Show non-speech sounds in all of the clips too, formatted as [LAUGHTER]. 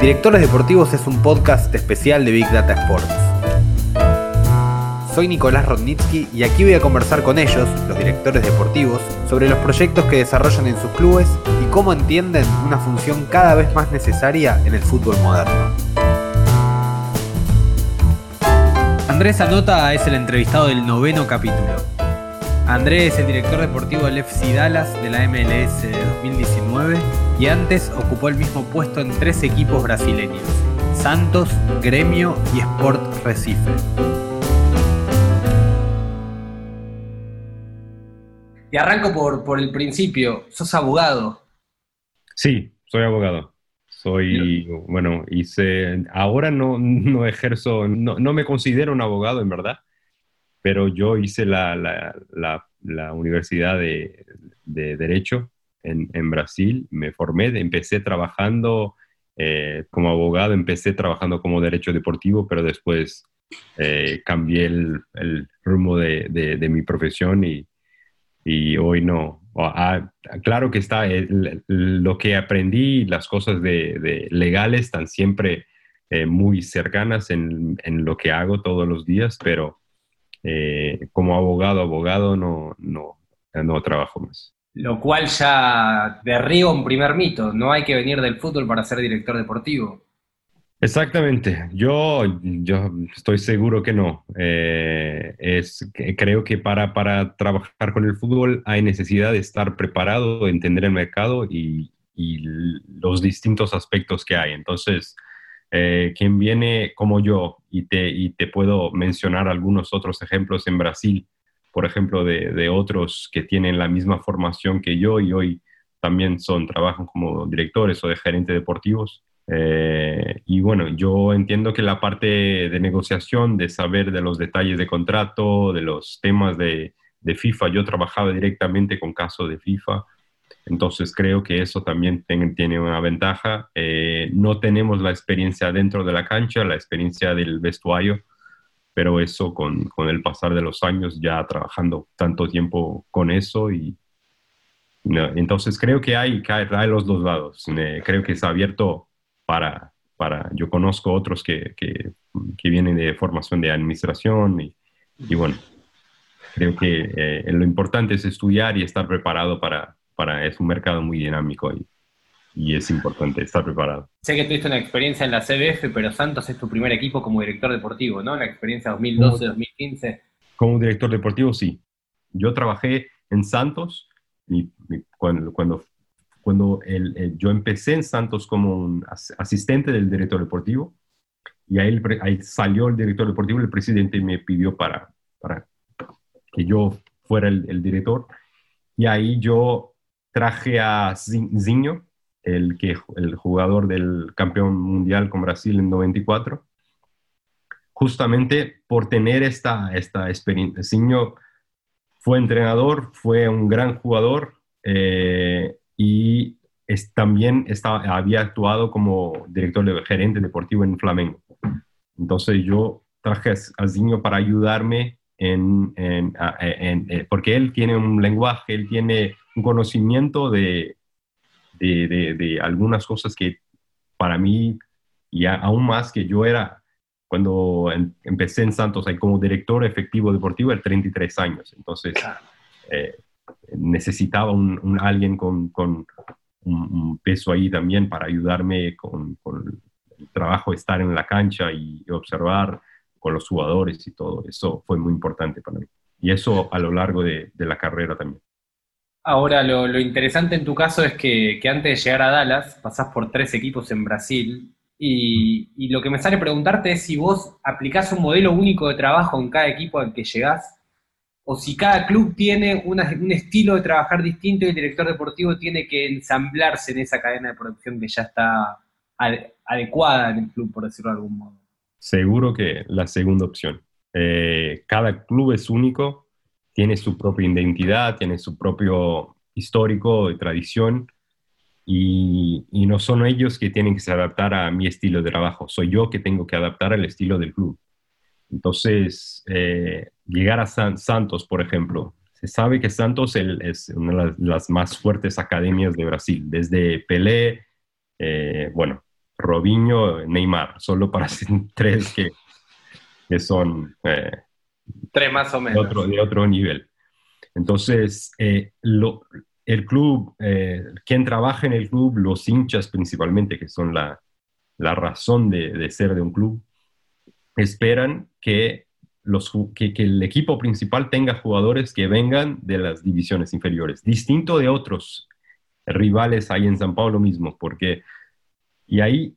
Directores Deportivos es un podcast especial de Big Data Sports. Soy Nicolás Rodnitsky y aquí voy a conversar con ellos, los directores deportivos, sobre los proyectos que desarrollan en sus clubes y cómo entienden una función cada vez más necesaria en el fútbol moderno. Andrés Anota es el entrevistado del noveno capítulo. Andrés es el director deportivo del FC Dallas de la MLS de 2019 y antes ocupó el mismo puesto en tres equipos brasileños, Santos, Gremio y Sport Recife. Y arranco por, por el principio, sos abogado. Sí, soy abogado. Soy, bueno, hice, ahora no, no ejerzo, no, no, me considero un abogado en verdad, pero yo hice la, la, la, la Universidad de, de Derecho en, en, Brasil, me formé, empecé trabajando eh, como abogado, empecé trabajando como derecho deportivo, pero después eh, cambié el, el rumbo de, de, de, mi profesión y, y hoy no. Ah, claro que está, el, lo que aprendí, las cosas de, de legales están siempre eh, muy cercanas en, en, lo que hago todos los días, pero eh, como abogado, abogado no, no, no trabajo más. Lo cual ya derriba un primer mito, no hay que venir del fútbol para ser director deportivo. Exactamente, yo, yo estoy seguro que no. Eh, es, creo que para, para trabajar con el fútbol hay necesidad de estar preparado, entender el mercado y, y los distintos aspectos que hay. Entonces, eh, quien viene como yo, y te, y te puedo mencionar algunos otros ejemplos en Brasil, por ejemplo, de, de, otros que tienen la misma formación que yo y hoy también son, trabajan como directores o de gerentes deportivos. Eh, y bueno, yo entiendo que la parte de negociación, de saber de los detalles de contrato, de los temas de, de FIFA, yo trabajaba directamente con casos de FIFA, entonces creo que eso también tiene una ventaja. Eh, no tenemos la experiencia dentro de la cancha, la experiencia del vestuario, pero eso con, con el pasar de los años ya trabajando tanto tiempo con eso y no, entonces creo que hay, hay los dos lados. Eh, creo que es abierto para, para yo conozco otros que, que, que vienen de formación de administración y, y bueno, creo que eh, lo importante es estudiar y estar preparado para, para, es un mercado muy dinámico y, y es importante estar preparado. Sé que tuviste una experiencia en la CBF, pero Santos es tu primer equipo como director deportivo, ¿no? La experiencia 2012-2015. Como director deportivo, sí. Yo trabajé en Santos y, y cuando, cuando, cuando el, el, yo empecé en Santos como un asistente del director deportivo y ahí, ahí salió el director deportivo el presidente me pidió para, para que yo fuera el, el director y ahí yo traje a Zinho, el, que, el jugador del campeón mundial con Brasil en 94, justamente por tener esta, esta experiencia. Zinho fue entrenador, fue un gran jugador eh, y es, también estaba, había actuado como director de, gerente deportivo en Flamengo. Entonces yo traje a Zinho para ayudarme en, en, en, en, porque él tiene un lenguaje, él tiene un conocimiento de, de, de, de, algunas cosas que para mí, y aún más que yo era, cuando en, empecé en Santos ahí como director efectivo deportivo, era 33 años. Entonces, eh, necesitaba un, alguien con, un, peso ahí también para ayudarme con, el trabajo, estar en la cancha y observar con los jugadores y todo. Eso fue muy importante para mí. Y eso a lo largo de, la carrera también. Ahora, lo, interesante en tu caso es que, antes de llegar a Dallas pasás por tres equipos en Brasil y, y, lo que me sale preguntarte es si vos aplicás un modelo único de trabajo en cada equipo al que llegás o si cada club tiene un estilo de trabajar distinto y el director deportivo tiene que ensamblarse en esa cadena de producción que ya está ad, adecuada en el club, por decirlo de algún modo. Seguro que la segunda opción. Eh, cada club es único, tiene su propia identidad, tiene su propio histórico y tradición, y, no son ellos que tienen que adaptar a mi estilo de trabajo, soy yo que tengo que adaptar al estilo del club. Entonces, eh, llegar a Santos, por ejemplo, se sabe que Santos es una de las más fuertes academias de Brasil, desde Pelé, eh, bueno, Robinho, Neymar, solo para [LAUGHS] tres que, que son... Eh, tres más o menos. De otro, de otro nivel. Entonces, lo, el club, quien trabaja en el club, los hinchas principalmente, que son la, la razón de, de, ser de un club, esperan que, los, que, el equipo principal tenga jugadores que vengan de las divisiones inferiores, distinto de otros rivales ahí en San Paulo mismo, porque y ahí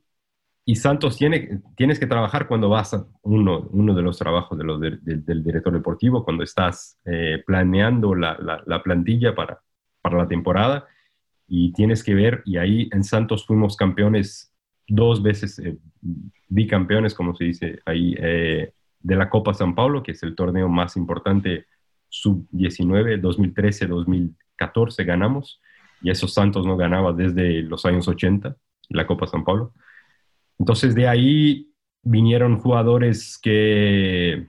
y Santos tiene, tienes que trabajar cuando vas a uno, uno de los trabajos de del director deportivo, cuando estás eh, planeando la, la, plantilla para, para la temporada y tienes que ver, y ahí en Santos fuimos campeones dos veces eh, bicampeones, como se dice ahí, eh, de la Copa San Paulo, que es el torneo más importante sub-19, 2013-2014 ganamos, y esos Santos no ganaba desde los años 80, la Copa San Paulo. Entonces de ahí vinieron jugadores que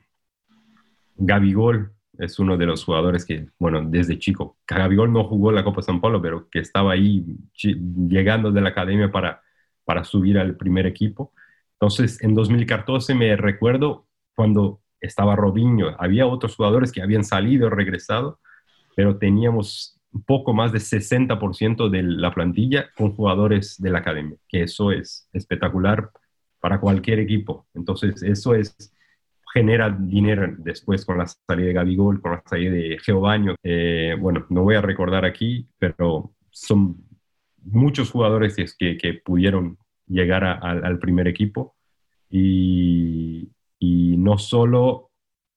Gabigol es uno de los jugadores que, bueno, desde chico, Gabigol no jugó la Copa San Paulo, pero que estaba ahí llegando de la academia para para subir al primer equipo. Entonces, en 2014 me recuerdo cuando estaba Robinho, había otros jugadores que habían salido, regresado, pero teníamos un poco más de 60% de la plantilla con jugadores de la academia, que eso es espectacular para cualquier equipo. Entonces, eso es genera dinero después con la salida de Gabigol, con la salida de Geobaño. Eh, bueno, no voy a recordar aquí, pero son muchos jugadores que, que pudieron llegar al primer equipo y, y, no solo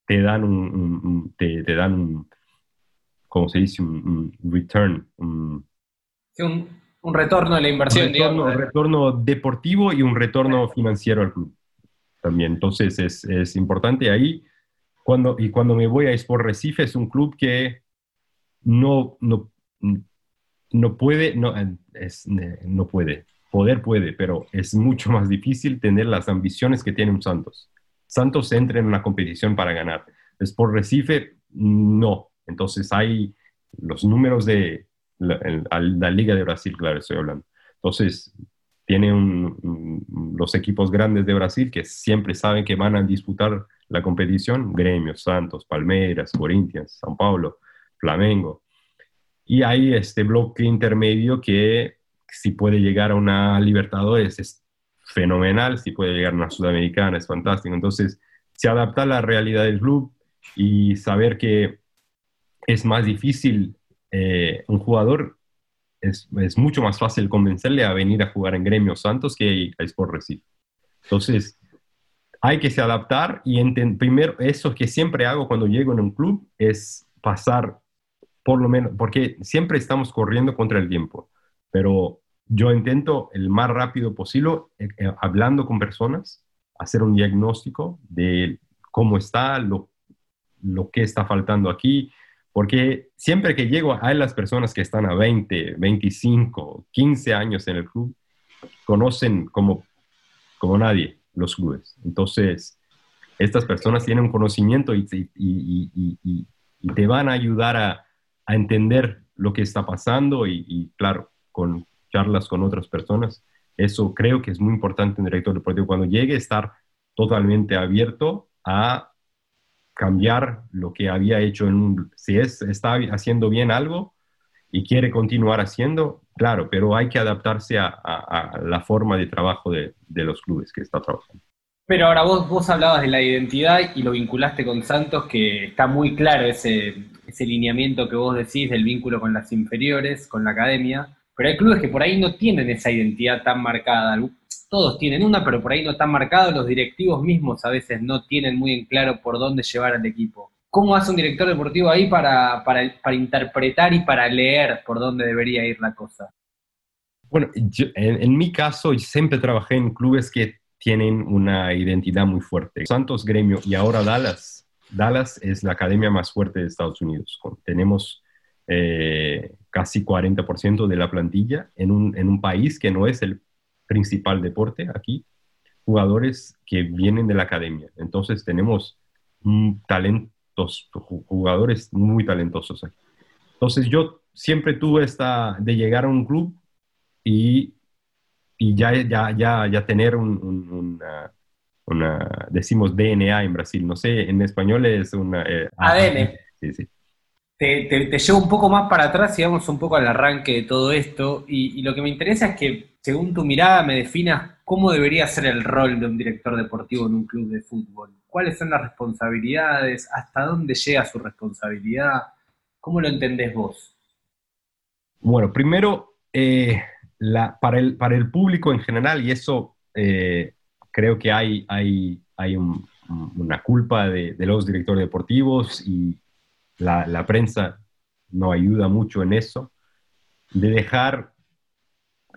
te dan un, te, te, dan un, ¿cómo se dice? Un, return. Un, un, retorno de la inversión, un retorno, un retorno deportivo y un retorno financiero al club también. Entonces es, es importante ahí. Cuando, y cuando me voy a Sport Recife es un club que no, no, no puede, no, es, no puede, poder puede, pero es mucho más difícil tener las ambiciones que tiene un Santos. Santos entra en una competición para ganar. Sport Recife, no. Entonces hay los números de la, Liga de Brasil, claro, estoy hablando. Entonces, tienen los equipos grandes de Brasil que siempre saben que van a disputar la competición, Gremio, Santos, Palmeiras, Corinthians, San Paulo, Flamengo. Y hay este bloque intermedio que si puede llegar a una Libertadores es fenomenal, si puede llegar a una Sudamericana es fantástico. Entonces, se adapta a la realidad del club y saber que es más difícil eh, un jugador, es, es, mucho más fácil convencerle a venir a jugar en Gremio Santos que a Sport Recife. Entonces, hay que se adaptar y primero eso que siempre hago cuando llego en un club es pasar por lo menos, porque siempre estamos corriendo contra el tiempo, pero yo intento el más rápido posible, eh, eh, hablando con personas, hacer un diagnóstico de cómo está, lo, lo que está faltando aquí, porque siempre que llego hay las personas que están a 20, 25, 15 años en el club, conocen como, como nadie los clubes. Entonces, estas personas tienen un conocimiento y, y, y, y te van a ayudar a, a entender lo que está pasando y, claro, con charlas con otras personas. Eso creo que es muy importante en director deportivo cuando llegue, estar totalmente abierto a cambiar lo que había hecho en un, si es, está haciendo bien algo y quiere continuar haciendo, claro, pero hay que adaptarse a, la forma de trabajo de, los clubes que está trabajando. Pero ahora vos, vos hablabas de la identidad y lo vinculaste con Santos, que está muy claro ese, ese lineamiento que vos decís del vínculo con las inferiores, con la academia, pero hay clubes que por ahí no tienen esa identidad tan marcada. Todos tienen una, pero por ahí no tan marcada. Los directivos mismos a veces no tienen muy en claro por dónde llevar al equipo. ¿Cómo hace un director deportivo ahí para, para, interpretar y para leer por dónde debería ir la cosa? Bueno, en, en, mi caso, siempre trabajé en clubes que tienen una identidad muy fuerte. Santos, Gremio y ahora Dallas Dallas es la academia más fuerte de Estados Unidos. Tenemos eh, casi 40% de la plantilla en un, en un país que no es el principal deporte aquí, jugadores que vienen de la academia. Entonces tenemos talentos, jugadores muy talentosos aquí. Entonces yo siempre tuve esta de llegar a un club y, y ya, ya, ya, ya tener un, una, decimos DNA en Brasil, no sé, en español es una... Eh, ADN. Sí, sí. Te, te, llevo un poco más para atrás y vamos un poco al arranque de todo esto. Y, y, lo que me interesa es que, según tu mirada, me definas cómo debería ser el rol de un director deportivo en un club de fútbol. ¿Cuáles son las responsabilidades? ¿Hasta dónde llega su responsabilidad? ¿Cómo lo entendés vos? Bueno, primero, eh, la, para, el, para el público en general, y eso eh, creo que hay, hay, hay una culpa de, los directores deportivos y la, la, prensa no ayuda mucho en eso, de dejar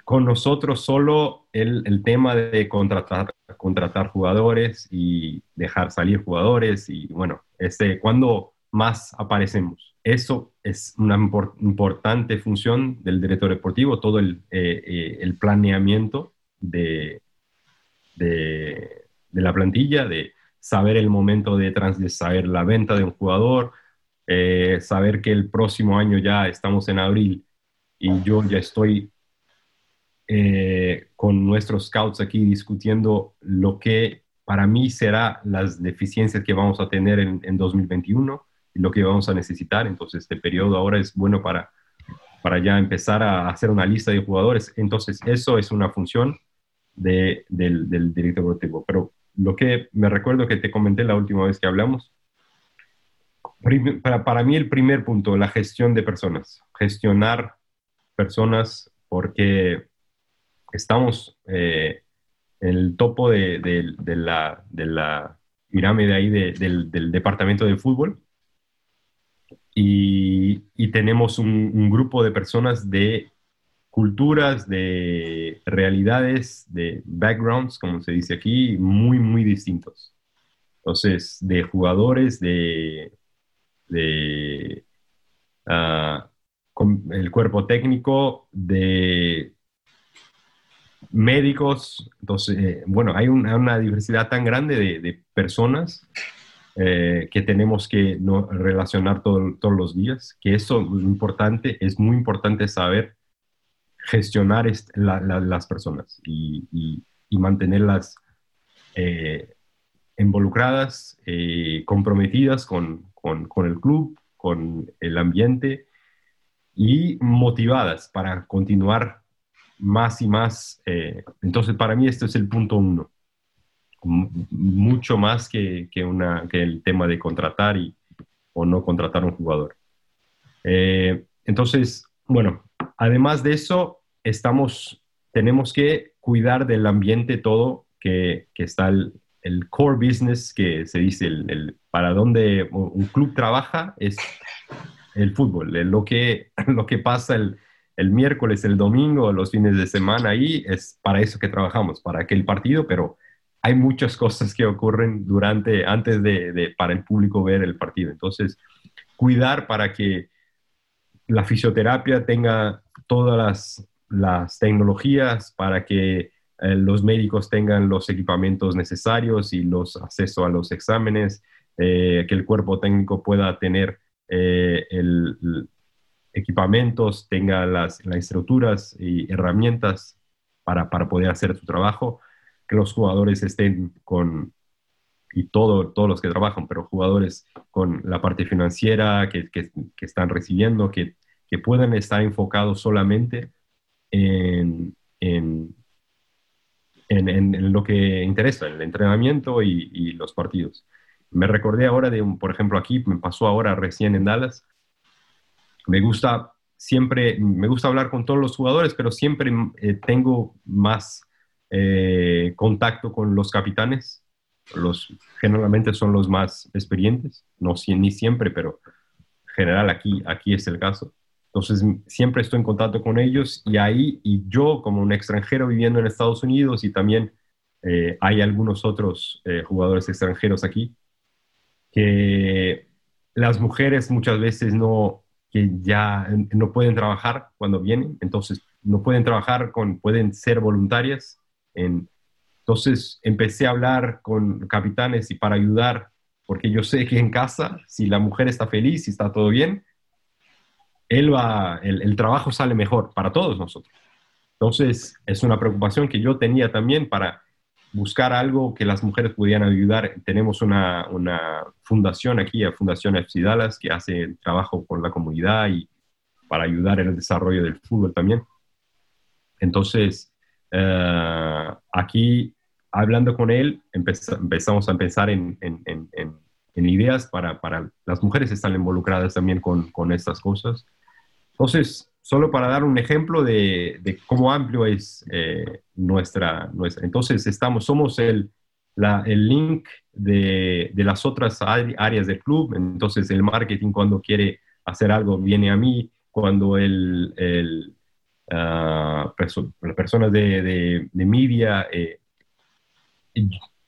con nosotros solo el, el tema de contratar, contratar jugadores y dejar salir jugadores y bueno, este, cuando más aparecemos. Eso es una importante función del director deportivo, todo el, eh, eh, el planeamiento de, de, la plantilla, de saber el momento de, trans, de saber la venta de un jugador, eh, saber que el próximo año ya estamos en abril y yo ya estoy con nuestros scouts aquí discutiendo lo que para mí será las deficiencias que vamos a tener en, en 2021 lo que vamos a necesitar. Entonces, este periodo ahora es bueno para, para ya empezar a hacer una lista de jugadores. Entonces, eso es una función de, del, del director deportivo. Pero lo que me recuerdo que te comenté la última vez que hablamos, para, para mí el primer punto, la gestión de personas, gestionar personas porque estamos eh, en el topo de, de, la, de la pirámide ahí del departamento de fútbol y, tenemos un, grupo de personas de culturas, de realidades, de backgrounds, como se dice aquí, muy, muy distintos. Entonces, de jugadores, de, de ah, el cuerpo técnico, de médicos. Entonces, eh, bueno, hay una, diversidad tan grande de, de personas eh, que tenemos que no, relacionar todos los días, que eso es importante, es muy importante saber gestionar las personas y, mantenerlas eh, involucradas, eh, comprometidas con, con, el club, con el ambiente y motivadas para continuar más y más. entonces, para mí, esto es el punto uno mucho más que, que, una, que el tema de contratar y, o no contratar un jugador. Eh, entonces, bueno, además de eso, estamos, tenemos que cuidar del ambiente todo que, que está el, el, core business que se dice, el, para donde un club trabaja es el fútbol, lo que, [LAUGHS] lo que pasa el, el miércoles, el domingo, los fines de semana ahí, es para eso que trabajamos, para aquel partido, pero hay muchas cosas que ocurren durante, antes de, para el público ver el partido. Entonces, cuidar para que la fisioterapia tenga todas las, tecnologías, para que eh, los médicos tengan los equipamientos necesarios y los acceso a los exámenes, eh, que el cuerpo técnico pueda tener eh, el, equipamientos, tenga las, las estructuras y herramientas para, para poder hacer su trabajo que los jugadores estén con, y todo, todos los que trabajan, pero jugadores con la parte financiera que, que, están recibiendo, que, que, puedan estar enfocados solamente en, en, en, lo que interesa, el entrenamiento y, y, los partidos. Me recordé ahora de, un, por ejemplo, aquí, me pasó ahora recién en Dallas, me gusta siempre, me gusta hablar con todos los jugadores, pero siempre eh, tengo más eh, contacto con los capitanes, los, generalmente son los más experientes, no ni siempre, pero general aquí, aquí es el caso. Entonces, siempre estoy en contacto con ellos y ahí, y yo como un extranjero viviendo en Estados Unidos y también eh, hay algunos otros eh, jugadores extranjeros aquí, que las mujeres muchas veces no, que ya no pueden trabajar cuando vienen, entonces no pueden trabajar con, pueden ser voluntarias entonces empecé a hablar con capitanes y para ayudar porque yo sé que en casa, si la mujer está feliz, si está todo bien, él va, el, el trabajo sale mejor para todos nosotros. Entonces, es una preocupación que yo tenía también para buscar algo que las mujeres pudieran ayudar. Tenemos una, una fundación aquí, la Fundación FC que hace trabajo con la comunidad y para ayudar en el desarrollo del fútbol también. Entonces, eh, aquí, hablando con él, empezamos a pensar en, en, en, en ideas para, para, las mujeres están involucradas también con, con estas cosas. Entonces, solo para dar un ejemplo de, de cómo amplio es eh, nuestra, nuestra. Entonces, estamos, somos el, la, el link de, de, las otras áreas del club. Entonces, el marketing cuando quiere hacer algo viene a mí. Cuando el, el uh, perso las personas de, de, de media, eh,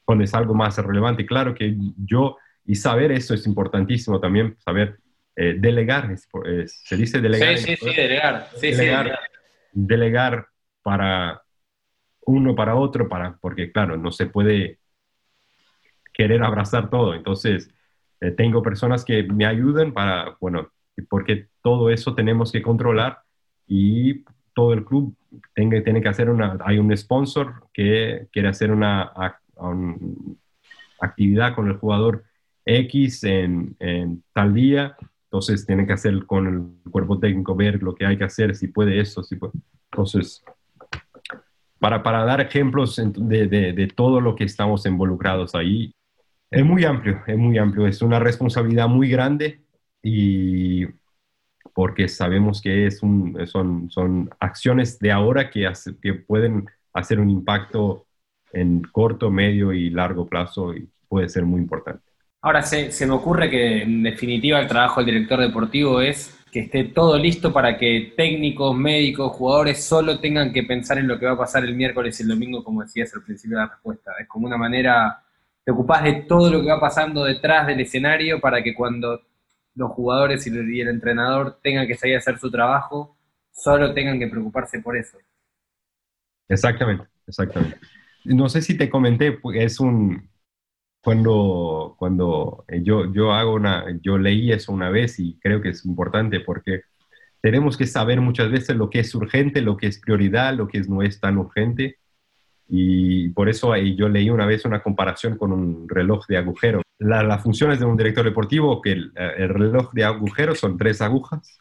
cuando es algo más relevante, claro que yo, y saber eso es importantísimo también, saber eh, delegar, es, es, se dice delegar. Sí, sí, sí, delegar. Sí, delegar, sí, delegar. delegar para uno, para otro, para, porque claro, no se puede querer abrazar todo. Entonces, eh, tengo personas que me ayudan para, bueno, porque todo eso tenemos que controlar y todo el club tiene, tiene que hacer una, hay un sponsor que quiere hacer una, actividad con el jugador X en, en tal día entonces tienen que hacer con el cuerpo técnico, ver lo que hay que hacer, si puede eso, si puede. Entonces, para, para dar ejemplos de, de, de, todo lo que estamos involucrados ahí, es muy amplio, es muy amplio, es una responsabilidad muy grande y porque sabemos que es un, son, son acciones de ahora que, hace, que pueden hacer un impacto en corto, medio y largo plazo y puede ser muy importante. Ahora, se, se, me ocurre que en definitiva el trabajo del director deportivo es que esté todo listo para que técnicos, médicos, jugadores solo tengan que pensar en lo que va a pasar el miércoles y el domingo, como decías al principio de la respuesta. Es como una manera, te ocupás de todo lo que va pasando detrás del escenario para que cuando los jugadores y el, entrenador tengan que salir a hacer su trabajo, solo tengan que preocuparse por eso. Exactamente, exactamente. No sé si te comenté, es un, cuando, cuando yo, yo hago una, yo leí eso una vez y creo que es importante porque tenemos que saber muchas veces lo que es urgente, lo que es prioridad, lo que no es tan urgente. Y por eso ahí yo leí una vez una comparación con un reloj de agujero. La, las funciones de un director deportivo, que el, el, reloj de agujero son tres agujas.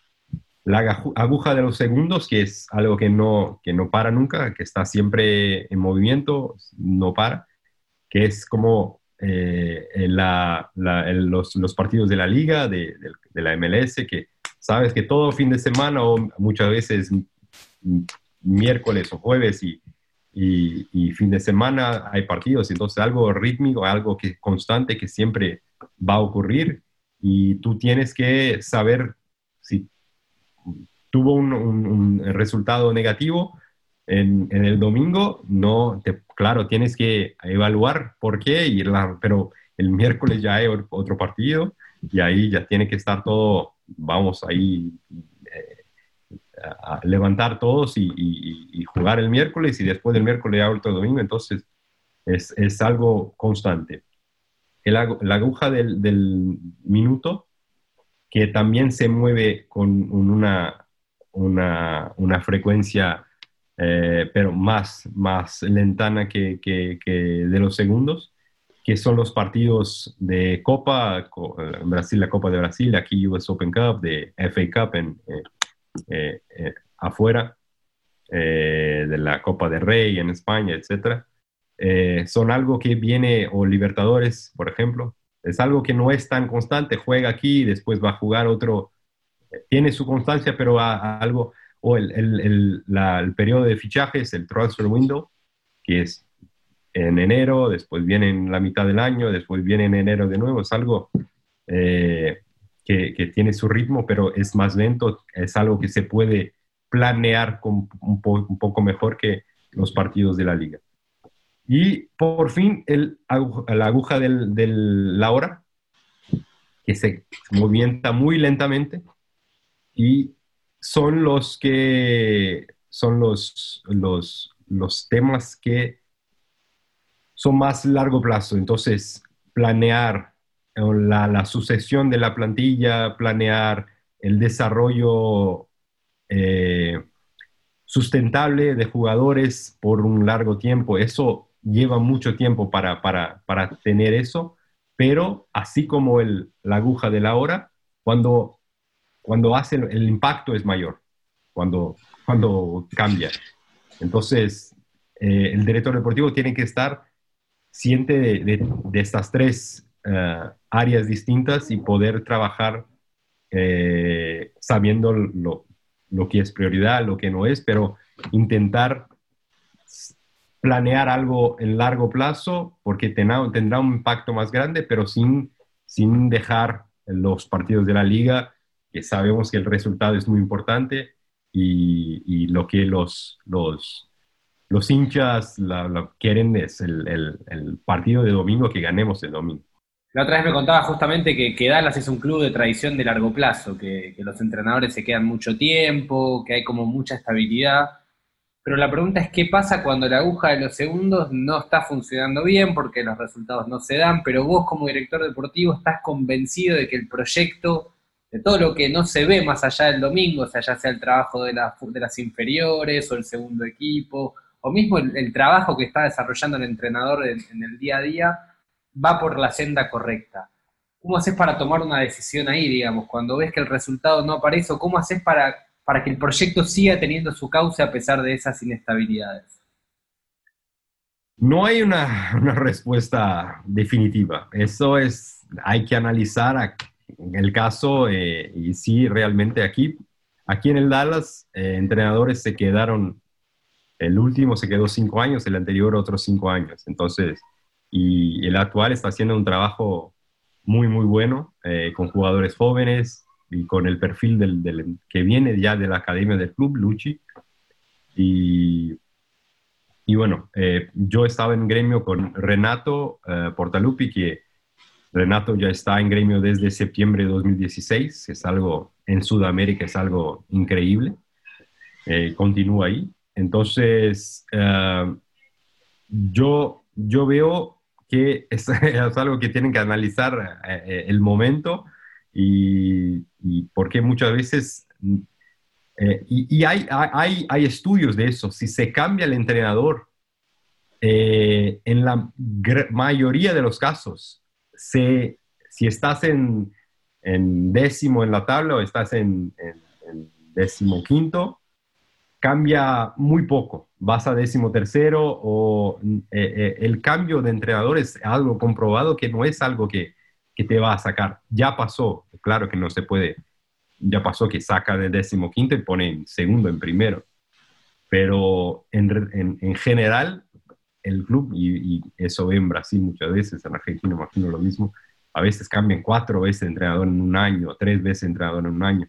La aguja de los segundos, que es algo que no, que no para nunca, que está siempre en movimiento, no para, que es como eh, la, la, los, los, partidos de la liga, de, de, de, la MLS, que sabes que todo fin de semana o muchas veces miércoles o jueves y, y, fin de semana hay partidos, entonces algo rítmico, algo que constante que siempre va a ocurrir y tú tienes que saber si tuvo un, resultado negativo, en, el domingo, no, te, claro, tienes que evaluar por qué, y la, pero el miércoles ya hay otro partido y ahí ya tiene que estar todo, vamos ahí a levantar todos y, y, y, jugar el miércoles y después del miércoles ya otro domingo, entonces es, es algo constante. El, la aguja del, del, minuto, que también se mueve con una, una, una frecuencia eh, pero más, más lentana que, que, que, de los segundos, que son los partidos de Copa, en Brasil la Copa de Brasil, aquí US Open Cup, de FA Cup en, eh, eh, afuera, eh, de la Copa de Rey en España, etc. son algo que viene, o Libertadores, por ejemplo, es algo que no es tan constante, juega aquí y después va a jugar otro, tiene su constancia, pero a, algo o el, el, el, periodo de fichajes, el transfer window, que es en enero, después viene en la mitad del año, después viene en enero de nuevo, es algo que, tiene su ritmo, pero es más lento, es algo que se puede planear con un, po un poco mejor que los partidos de la liga. Y por fin el, la aguja de la hora, que se movimienta muy lentamente y son los que son los, los, los temas que son más largo plazo. Entonces, planear la, la sucesión de la plantilla, planear el desarrollo eh, sustentable de jugadores por un largo tiempo. Eso lleva mucho tiempo para, para, para tener eso, pero así como el, la aguja de la hora, cuando, cuando hace el, impacto es mayor, cuando, cuando cambia. Entonces, eh, el director deportivo tiene que estar siente de, de, estas tres uh, áreas distintas y poder trabajar eh, sabiendo lo, lo, que es prioridad, lo que no es, pero intentar planear algo en largo plazo porque tendrá, un impacto más grande, pero sin, sin dejar los partidos de la liga, que sabemos que el resultado es muy importante y, lo que los, los, los hinchas la, quieren es el, el, partido de domingo, que ganemos el domingo. La otra vez me contaba justamente que, que Dallas es un club de tradición de largo plazo, que, que, los entrenadores se quedan mucho tiempo, que hay como mucha estabilidad. Pero la pregunta es qué pasa cuando la aguja de los segundos no está funcionando bien porque los resultados no se dan, pero vos como director deportivo estás convencido de que el proyecto, de todo lo que no se ve más allá del domingo, o sea, ya sea el trabajo de, la, de las inferiores o el segundo equipo, o mismo el, trabajo que está desarrollando el entrenador en, el día a día, va por la senda correcta. ¿Cómo haces para tomar una decisión ahí, digamos, cuando ves que el resultado no aparece, o cómo haces para, para que el proyecto siga teniendo su cauce a pesar de esas inestabilidades? No hay una, [LAUGHS] respuesta definitiva. Eso es, hay que analizar el caso eh, y si realmente aquí, aquí en el Dallas, eh, entrenadores se quedaron el último se quedó cinco años, el anterior otros cinco años. Entonces, y el actual está haciendo un trabajo muy, muy bueno eh, con jugadores jóvenes y con el perfil del, que viene ya de la academia del club, Luchi. Y, y bueno, eh, yo estaba en gremio con Renato eh, Portalupi, que Renato ya está en gremio desde septiembre de 2016, es algo, en Sudamérica es algo increíble, continúa ahí. Entonces, eh, yo, yo veo que [LAUGHS] es, algo que tienen que analizar eh, eh, el momento y, porque muchas veces, y, hay, hay, hay, estudios de eso, si se cambia el entrenador, en la mayoría de los casos, si estás en, décimo en la tabla o estás en, en décimo quinto, cambia muy poco. Vas a décimo tercero o eh, eh, el cambio de entrenador es algo comprobado que no es algo que, que, te va a sacar. Ya pasó, claro que no se puede, ya pasó que saca de décimo quinto y pone en segundo, en primero. Pero en, en, general, el club, y, y, eso ve en Brasil muchas veces, en Argentina imagino lo mismo, a veces cambian cuatro veces de entrenador en un año, tres veces de entrenador en un año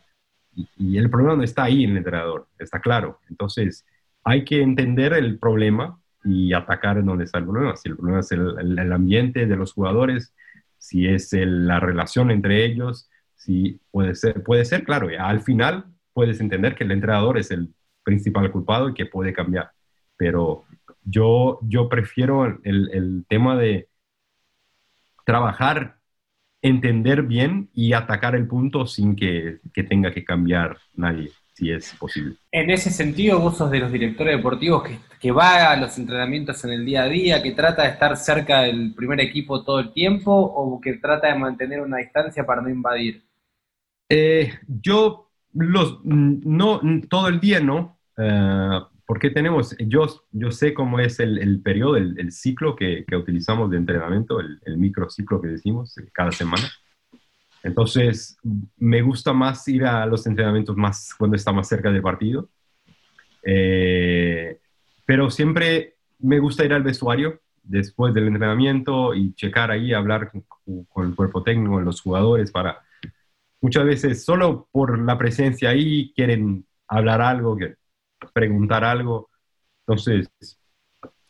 y, el problema no está ahí en el entrenador, está claro. Entonces, hay que entender el problema y atacar en donde está el problema. Si el problema es el, ambiente de los jugadores, si es la relación entre ellos, si puede ser, puede ser, claro, al final puedes entender que el entrenador es el principal culpado y que puede cambiar. Pero yo, prefiero el tema de trabajar entender bien y atacar el punto sin que, tenga que cambiar nadie, si es posible. En ese sentido, vos sos de los directores deportivos que, que va a los entrenamientos en el día a día, que trata de estar cerca del primer equipo todo el tiempo o que trata de mantener una distancia para no invadir. Eh, yo los, no, todo el día no, eh, porque tenemos, yo, yo sé cómo es el, el periodo, el, el ciclo que, que, utilizamos de entrenamiento, el, el microciclo que decimos eh, cada semana. Entonces, me gusta más ir a los entrenamientos más cuando está más cerca del partido. Eh, pero siempre me gusta ir al vestuario después del entrenamiento y checar ahí, hablar con, con el cuerpo técnico, con los jugadores, para muchas veces solo por la presencia ahí quieren hablar algo, preguntar algo. Entonces,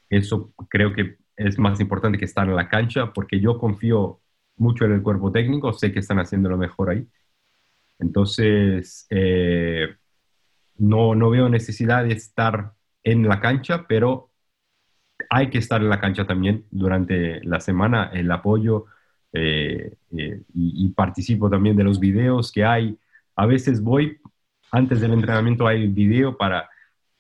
eso creo que es más importante que estar en la cancha porque yo confío mucho en el cuerpo técnico, sé que están haciendo lo mejor ahí. Entonces, eh, no, no veo necesidad de estar en la cancha, pero hay que estar en la cancha también durante la semana, el apoyo, eh, eh, y, y participo también de los videos que hay. A veces voy, antes del entrenamiento hay video para,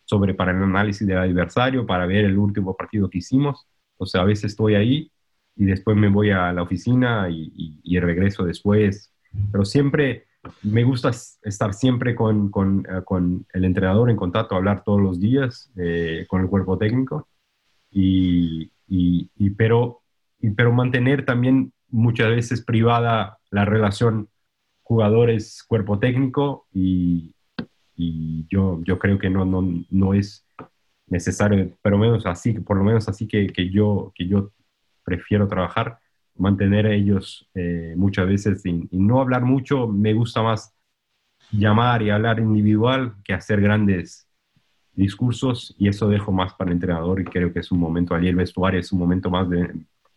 sobre, para el análisis del adversario, para ver el último partido que hicimos. O sea, a veces estoy ahí y después me voy a la oficina y, y- regreso después. Pero siempre me gusta estar siempre con, con, eh, con el entrenador en contacto, hablar todos los días eh, con el cuerpo técnico, y, y- pero, y- pero mantener también muchas veces privada la relación jugadores-cuerpo técnico y, y yo, yo creo que no, no, no es necesario, pero menos así, por lo menos así que, que yo, que yo prefiero trabajar, mantener a ellos eh, muchas veces y, no hablar mucho, me gusta más llamar y hablar individual que hacer grandes discursos y eso dejo más para el entrenador y creo que es un momento, allí el vestuario es un momento más de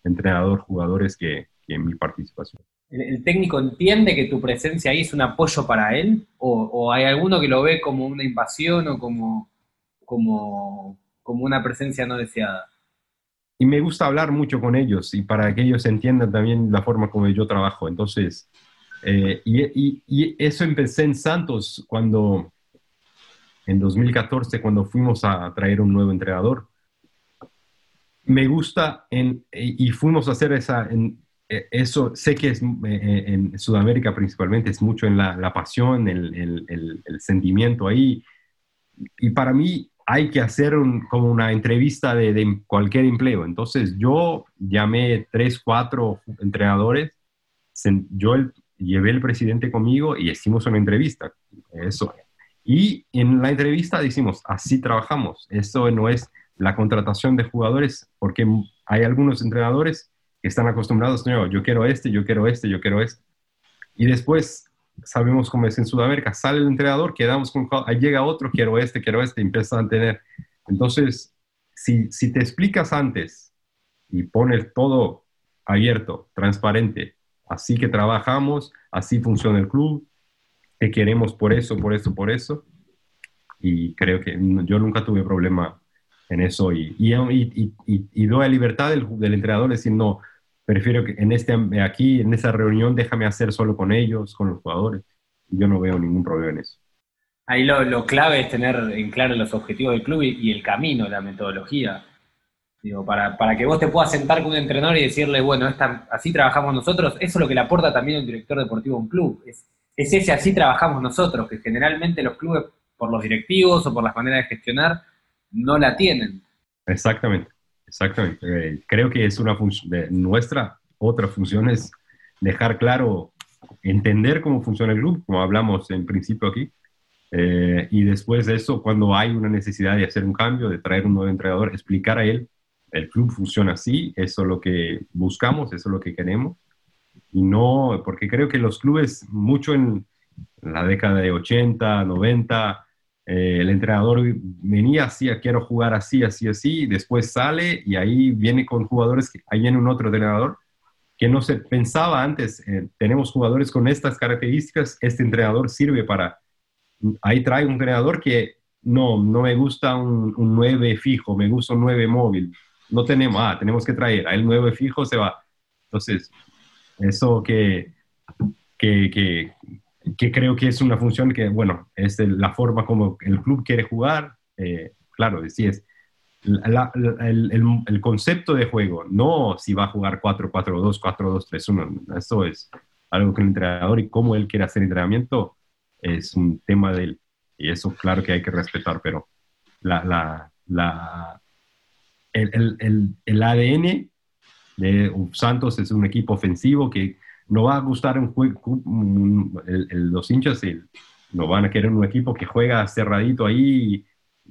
entrenador-jugadores que, que mi participación. ¿El, el técnico entiende que tu presencia ahí es un apoyo para él? ¿O, o hay alguno que lo ve como una invasión o como, como, como una presencia no deseada? Y me gusta hablar mucho con ellos y para que ellos entiendan también la forma como yo trabajo. Entonces, eh, y, eso empecé en Santos cuando, en 2014, cuando fuimos a traer un nuevo entrenador. Me gusta en, y y fuimos a hacer esa, en- eh, eso, sé que es eh, eh, en Sudamérica principalmente, es mucho en la, pasión, el- el sentimiento ahí. Y para mí hay que hacer un- como una entrevista de, de cualquier empleo. Entonces yo llamé tres, cuatro entrenadores, yo el- llevé el presidente conmigo y hicimos una entrevista. Eso. Y en la entrevista decimos, así trabajamos. Eso no es la contratación de jugadores, porque hay algunos entrenadores que están acostumbrados, no, yo quiero este, yo quiero este, yo quiero este. Y después sabemos cómo es en Sudamérica, sale el entrenador, quedamos con, ahí llega otro, quiero este, quiero este, empiezan a tener. Entonces, si, si te explicas antes y pones todo abierto, transparente, así que trabajamos, así funciona el club, te queremos por eso, por eso, por eso, y creo que yo nunca tuve problema en eso y, y, y, doy la libertad del, del entrenador de decir, no, prefiero que en este, aquí, en esa reunión, déjame hacer solo con ellos, con los jugadores. Yo no veo ningún problema en eso. Ahí lo, lo clave es tener en claro los objetivos del club y, y el camino, la metodología. Digo, para, para que vos te puedas sentar con un entrenador y decirle, bueno, esta, así trabajamos nosotros, eso es lo que le aporta también un director deportivo a un club. Es, es ese así trabajamos nosotros, que generalmente los clubes, por los directivos o por las maneras de gestionar, no la tienen. Exactamente, exactamente. Eh, creo que es una función de nuestra otra función es dejar claro, entender cómo funciona el club, como hablamos en principio aquí, eh, y después de eso, cuando hay una necesidad de hacer un cambio, de traer un nuevo entrenador, explicar a él, el club funciona así, eso es lo que buscamos, eso es lo que queremos, y no, porque creo que los clubes, mucho en la década de 80, 90, eh, el entrenador venía así, quiero jugar así, así, así, después sale y ahí viene con jugadores, que, ahí viene un otro entrenador que no se pensaba antes, eh, tenemos jugadores con estas características, este entrenador sirve para, ahí trae un entrenador que no, no me gusta un, un 9 fijo, me gusta un 9 móvil, no tenemos, ah, tenemos que traer, a el 9 fijo se va. Entonces, eso que, que, que, que creo que es una función que, bueno, es la forma como el club quiere jugar, eh, claro, sí es. La- la- el, el- el concepto de juego, no si va a jugar 4-4-2, 4-2-3-1, eso es algo que el entrenador y cómo él quiere hacer entrenamiento es un tema de él, y eso claro que hay que respetar, pero la, la, la, el, el, el ADN de Santos es un equipo ofensivo que no va a gustar un un- el- el- los hinchas y no van a querer un equipo que juega cerradito ahí y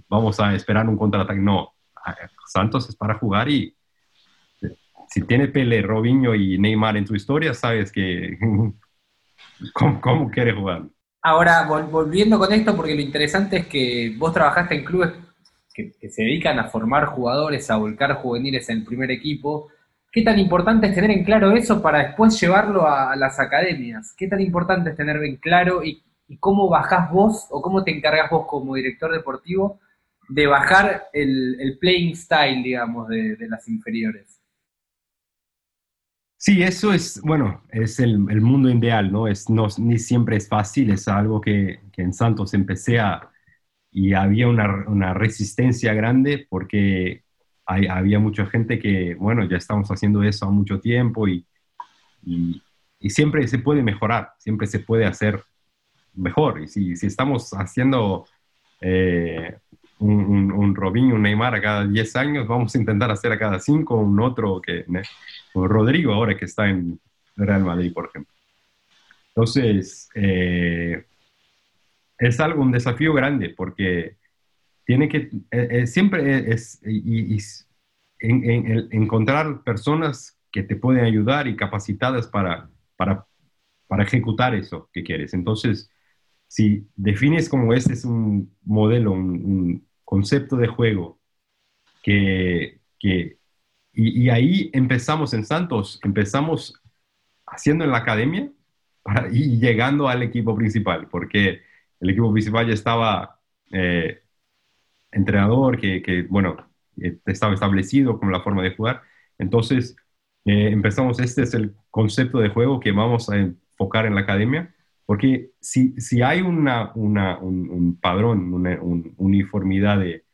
vamos a esperar un contraataque. No, Santos es para jugar y si tiene Pele, Robinho y Neymar en tu historia, sabes que [LAUGHS] cómo, cómo quiere jugar. Ahora, vol- volviendo con esto, porque lo interesante es que vos trabajaste en clubes que, que se dedican a formar jugadores, a volcar juveniles en el primer equipo. ¿Qué tan importante es tener en claro eso para después llevarlo a, las academias? ¿Qué tan importante es tener en claro y, cómo bajás vos o cómo te encargas vos como director deportivo de bajar el, playing style, digamos, de, las inferiores? Sí, eso es, bueno, es el, mundo ideal, ¿no? Es, no, ni siempre es fácil, es algo que, que en Santos empecé a, y había una resistencia grande porque hay, había mucha gente que, bueno, ya estamos haciendo eso a mucho tiempo y, y, y siempre se puede mejorar, siempre se puede hacer mejor. Y si, si estamos haciendo eh, un, un, un Robinho, un Neymar a cada 10 años, vamos a intentar hacer a cada 5 un otro que, o Rodrigo ahora que está en Real Madrid, por ejemplo. Entonces, eh, es algo, un desafío grande porque tiene que, eh, eh, siempre es, y, y en, en, encontrar personas que te pueden ayudar y capacitadas para, para, para ejecutar eso que quieres. Entonces, si defines como este es un modelo, un, un concepto de juego que, que y, y, ahí empezamos en Santos, empezamos haciendo en la academia para, y llegando al equipo principal, porque el equipo principal ya estaba eh, entrenador, que, bueno, eh, estaba establecido con la forma de jugar. Entonces eh, empezamos, este es el concepto de juego que vamos a enfocar en la academia, porque si, si hay una, una un, padrón, una un, uniformidad de,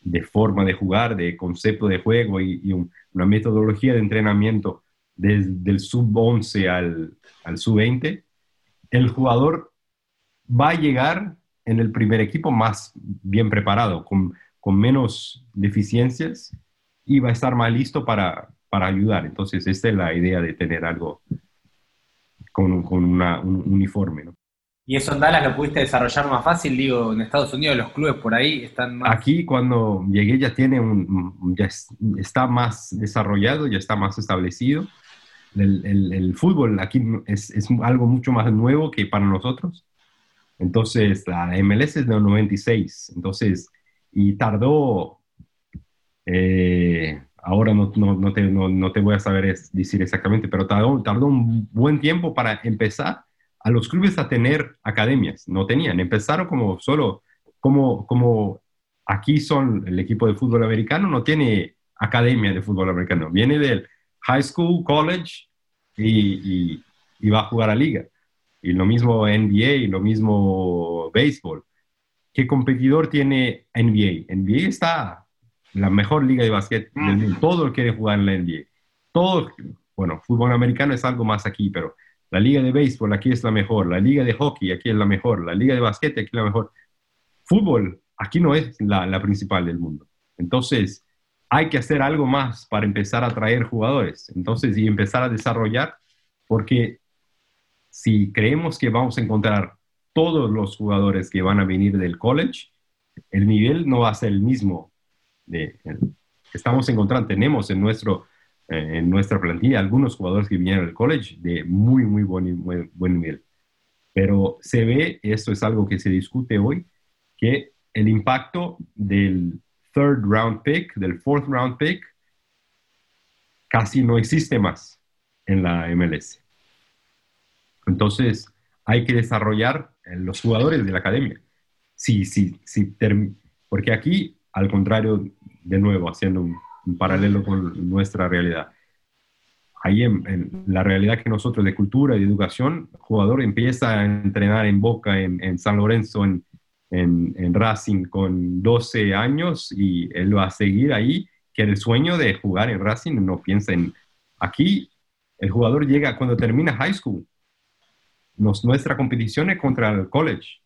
de, forma de jugar, de concepto de juego y, y un, una metodología de entrenamiento desde el sub-11 al, al sub-20, el jugador va a llegar en el primer equipo más bien preparado, con, con menos deficiencias y va a estar más listo para, para, ayudar. Entonces, esta es la idea de tener algo con, con una, un uniforme. ¿no? ¿Y eso en Dallas lo pudiste desarrollar más fácil? Digo, en Estados Unidos los clubes por ahí están más... Aquí cuando llegué ya tiene un, ya está más desarrollado, ya está más establecido. El, el, el fútbol aquí es, es, algo mucho más nuevo que para nosotros. Entonces, la MLS es del 96, entonces, y tardó, eh, ahora no, no, no, te, no, te, voy a saber es, decir exactamente, pero tardó, tardó un buen tiempo para empezar a los clubes a tener academias, no tenían, empezaron como solo, como, como aquí son el equipo de fútbol americano, no tiene academia de fútbol americano, viene del high school, college y, y, y va a jugar a liga. Y lo mismo NBA y lo mismo béisbol. ¿Qué competidor tiene NBA? NBA está la mejor liga de básquet del mundo. Todo quiere jugar en la NBA. Todo, bueno, fútbol americano es algo más aquí, pero la liga de béisbol aquí es la mejor. La liga de hockey aquí es la mejor. La liga de básquet aquí es la mejor. Fútbol aquí no es la, la principal del mundo. Entonces, hay que hacer algo más para empezar a atraer jugadores. Entonces, y empezar a desarrollar, porque si creemos que vamos a encontrar todos los jugadores que van a venir del college, el nivel no va a ser el mismo. De, estamos encontrando, tenemos en, nuestro, eh, en nuestra plantilla algunos jugadores que vinieron del college de muy, muy buen, muy buen nivel. Pero se ve, esto es algo que se discute hoy, que el impacto del third round pick, del fourth round pick, casi no existe más en la MLS. Entonces, hay que desarrollar eh, los jugadores de la academia. Sí, sí, sí, porque aquí, al contrario, de nuevo, haciendo un, paralelo con nuestra realidad, ahí en, la realidad que nosotros de cultura y educación, el jugador empieza a entrenar en Boca, en, en San Lorenzo, en, en, Racing con 12 años y él va a seguir ahí, que el sueño de jugar en Racing no piensa en... Aquí el jugador llega cuando termina high school nos, nuestra competición es contra el college,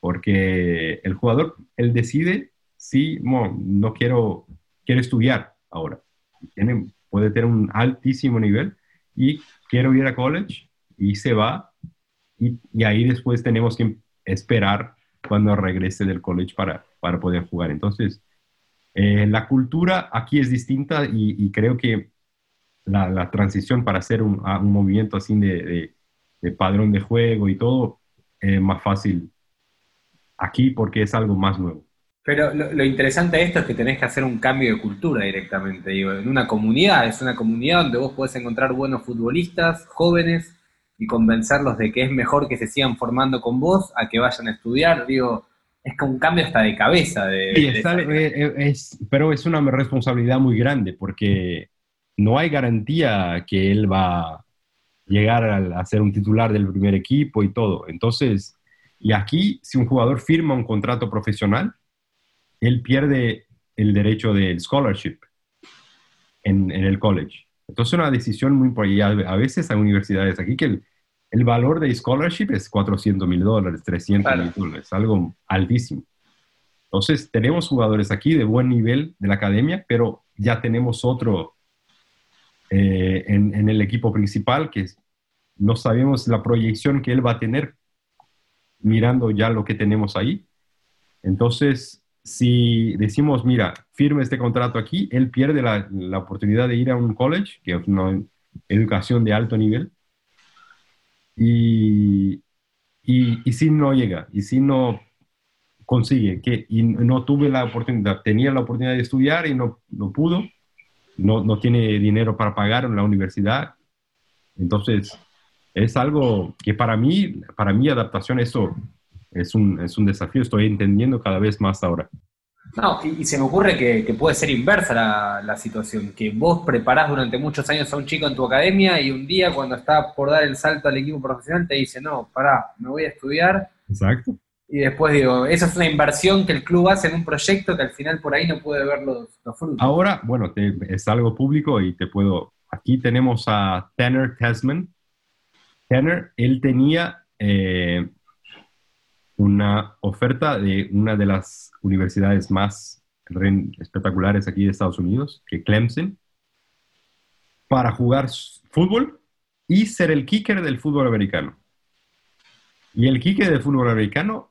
porque el jugador, él decide si no, quiero, quiero estudiar ahora. Puede tener un altísimo nivel y quiero ir a college y se va y, y ahí después tenemos que esperar cuando regrese del college para, para poder jugar. Entonces, eh, la cultura aquí es distinta y, creo que la, transición para hacer un, movimiento así de, de padrón de juego y todo, es más fácil aquí porque es algo más nuevo. Pero lo, lo, interesante de esto es que tenés que hacer un cambio de cultura directamente. Digo, en una comunidad, es una comunidad donde vos podés encontrar buenos futbolistas, jóvenes, y convencerlos de que es mejor que se sigan formando con vos a que vayan a estudiar. Digo, es como un cambio hasta de cabeza. De, sí, de es, es, pero es una responsabilidad muy grande porque no hay garantía que él va llegar a, a ser un titular del primer equipo y todo. Entonces, y aquí, si un jugador firma un contrato profesional, él pierde el derecho del scholarship en, en el college. Entonces, una decisión muy importante. A veces hay universidades aquí que el, el valor de scholarship es 400 mil dólares, 300 mil dólares, algo altísimo. Entonces, tenemos jugadores aquí de buen nivel de la academia, pero ya tenemos otro eh, en, en, el equipo principal que no sabemos la proyección que él va a tener mirando ya lo que tenemos ahí. Entonces, si decimos, mira, firme este contrato aquí, él pierde la, la oportunidad de ir a un college, que es una educación de alto nivel, y, y, y, si no llega, y si no consigue, que, y no tuve la oportunidad, tenía la oportunidad de estudiar y no, no pudo, no, no tiene dinero para pagar en la universidad, entonces es algo que para mí, para mi adaptación, eso es un, es un desafío, estoy entendiendo cada vez más ahora. No, y, y se me ocurre que, que puede ser inversa la, la, situación, que vos preparás durante muchos años a un chico en tu academia y un día cuando está por dar el salto al equipo profesional te dice, no, pará, me voy a estudiar. Exacto. Y después digo, esa es una inversión que el club hace en un proyecto que al final por ahí no puede ver los, los frutos. Ahora, bueno, es algo público y te puedo... Aquí tenemos a Tanner Tasman, Tanner, él tenía eh, una oferta de una de las universidades más espectaculares aquí de Estados Unidos, que Clemson, para jugar fútbol y ser el kicker del fútbol americano. Y el kicker del fútbol americano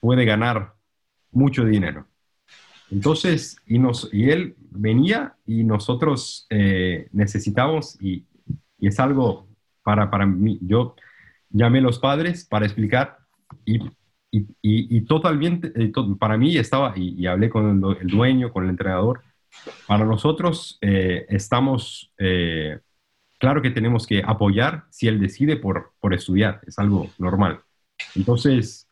puede ganar mucho dinero. Entonces, y, nos, y él venía y nosotros eh, necesitamos, y, y es algo para, para mí. Yo llamé a los padres para explicar y, y, y, totalmente, eh, para mí estaba, y, hablé con el, dueño, con el entrenador, para nosotros eh, estamos, eh, claro que tenemos que apoyar si él decide por, por estudiar, es algo normal. Entonces,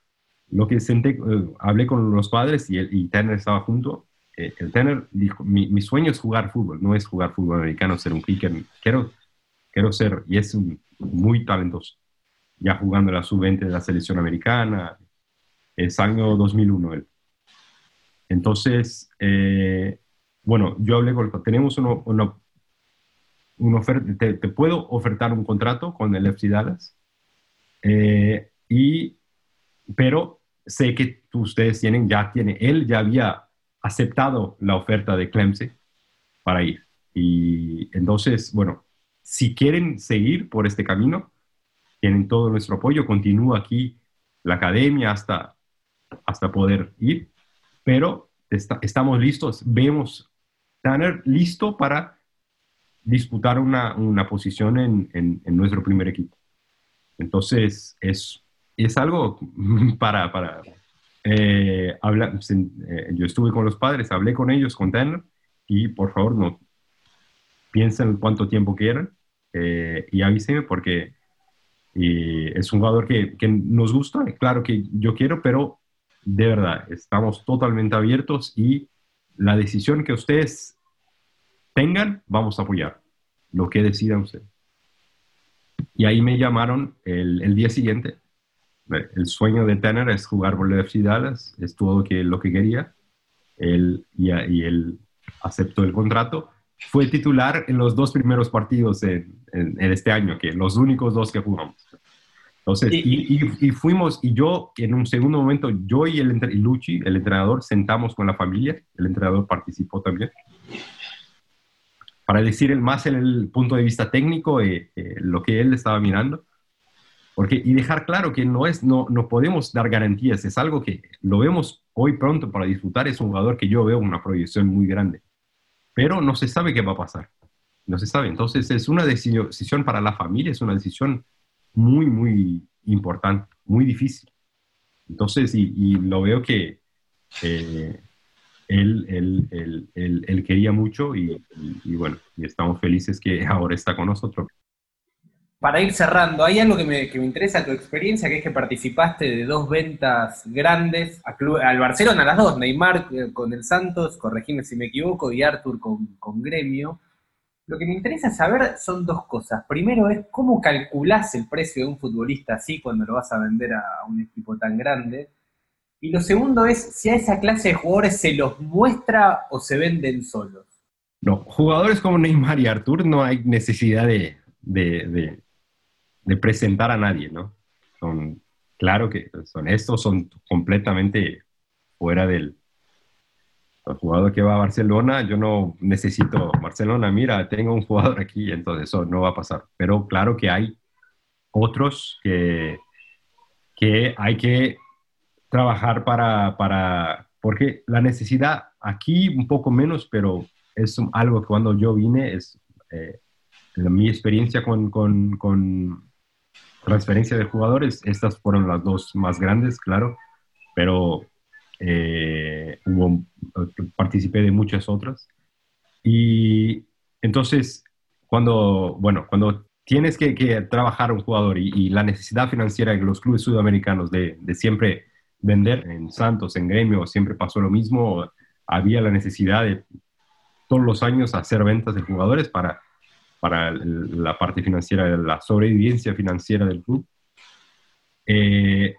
lo que senté, eh, hablé con los padres y, el, y Tanner estaba junto. Eh, el Tanner dijo, mi, mi, sueño es jugar fútbol, no es jugar fútbol americano, ser un kicker. Quiero quiero ser, y es un, muy talentoso, ya jugando la sub-20 de la selección americana, es año 2001 él. Entonces, eh, bueno, yo hablé con, tenemos uno, uno, un oferta, te, te, puedo ofertar un contrato con el FC Dallas, eh, y, pero sé que ustedes tienen, ya tiene, él ya había aceptado la oferta de Clemson para ir. Y entonces, bueno, si quieren seguir por este camino, tienen todo nuestro apoyo. Continúa aquí la academia hasta, hasta poder ir, pero estamos listos. Vemos Tanner listo para disputar una, una posición en, en, nuestro primer equipo. Entonces, es, es algo [LAUGHS] para... para eh, hablar, eh, yo estuve con los padres, hablé con ellos, con Tanner, y por favor, no piensen cuánto tiempo quieran eh, y avíseme porque es un jugador que, que, nos gusta, claro que yo quiero, pero de verdad, estamos totalmente abiertos y la decisión que ustedes tengan, vamos a apoyar lo que decidan ustedes. Y ahí me llamaron el, el día siguiente. El sueño de Tanner es jugar por el FC Dallas, es todo que, lo que quería. Él, y, y él aceptó el contrato fue titular en los dos primeros partidos en, en, en este año, que los únicos dos que jugamos. Entonces, y, y, y, fuimos, y yo en un segundo momento, yo y, el, y Luchi, el entrenador, sentamos con la familia, el entrenador participó también, para decir el más en el punto de vista técnico, eh, eh, lo que él estaba mirando, porque, y dejar claro que no, es, no, no podemos dar garantías, es algo que lo vemos hoy pronto para disfrutar, es un jugador que yo veo una proyección muy grande pero no se sabe qué va a pasar. No se sabe. Entonces es una decisión para la familia, es una decisión muy, muy importante, muy difícil. Entonces, y, y lo veo que eh, él, él, él, él, quería mucho y, y, y, bueno, y estamos felices que ahora está con nosotros. Para ir cerrando, hay algo que me, que me interesa tu experiencia, que es que participaste de dos ventas grandes club, al Barcelona, las dos, Neymar eh, con el Santos, corregime si me equivoco, y Arthur con, con Gremio. Lo que me interesa saber son dos cosas. Primero es cómo calculás el precio de un futbolista así cuando lo vas a vender a un equipo tan grande. Y lo segundo es si a esa clase de jugadores se los muestra o se venden solos. No, jugadores como Neymar y Artur no hay necesidad de, de, de presentar a nadie, ¿no? Son, claro que son estos, son completamente fuera del el jugador que va a Barcelona. Yo no necesito Barcelona, mira, tengo un jugador aquí, entonces eso no va a pasar. Pero claro que hay otros que, que hay que trabajar para, para, porque la necesidad aquí un poco menos, pero es algo que cuando yo vine, es eh, mi experiencia con, con, con, transferencia de jugadores, estas fueron las dos más grandes, claro, pero eh, participé de muchas otras. Y entonces, cuando, bueno, cuando tienes que, trabajar un jugador y, y, la necesidad financiera de los clubes sudamericanos de, de siempre vender en Santos, en Gremio, siempre pasó lo mismo, había la necesidad de todos los años hacer ventas de jugadores para, para la parte financiera, la sobrevivencia financiera del club. Eh,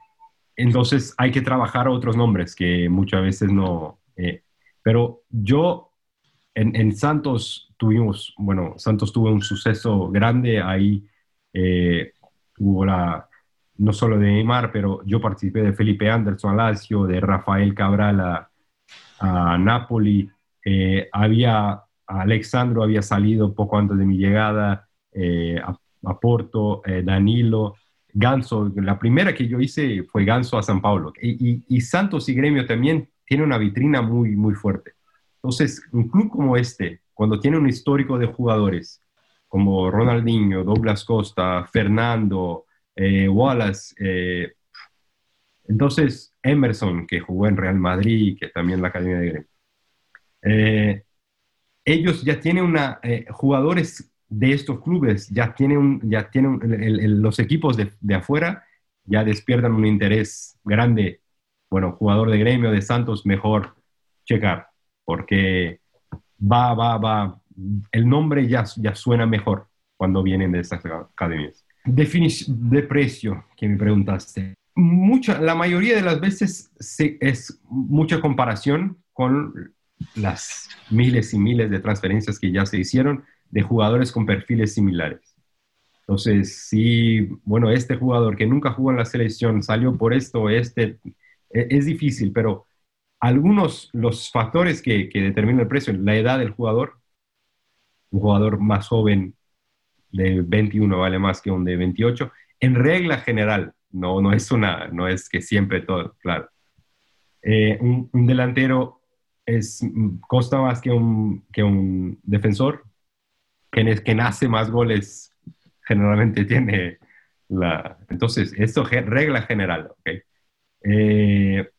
entonces hay que trabajar otros nombres que muchas veces no... Eh, pero yo en, en, Santos tuvimos, bueno, Santos tuvo un suceso grande, ahí eh, hubo la, no solo de Neymar, pero yo participé de Felipe Anderson Lazio, de Rafael Cabral a, a Napoli, eh, había, Alexandro había salido poco antes de mi llegada, eh, a, Porto, eh, Danilo, Ganso, la primera que yo hice fue Ganso a San Paulo, y, Santos y Gremio también tiene una vitrina muy, muy fuerte. Entonces, un club como este, cuando tiene un histórico de jugadores como Ronaldinho, Douglas Costa, Fernando, eh, Wallace, eh, entonces Emerson, que jugó en Real Madrid, que también la Academia de Gremio. Ellos ya tienen una, eh, jugadores de estos clubes, ya tienen, ya tienen los equipos de, afuera, ya despiertan un interés grande. Bueno, jugador de gremio de Santos, mejor checar, porque va, va, va, el nombre ya, ya suena mejor cuando vienen de estas academias. Definición de precio que me preguntaste. Mucha, la mayoría de las veces es mucha comparación con las miles y miles de transferencias que ya se hicieron de jugadores con perfiles similares. Entonces, si, bueno, este jugador que nunca jugó en la selección salió por esto, este, e, es difícil, pero algunos, los factores que, que determinan el precio, la edad del jugador, un jugador más joven de 21 vale más que un de 28, en regla general, no, no, es, una, no es que siempre todo, claro. Eh, un, un, delantero es, costa más que un, que un defensor, que, que nace más goles, generalmente tiene la... Entonces, esto es regla general. Eh,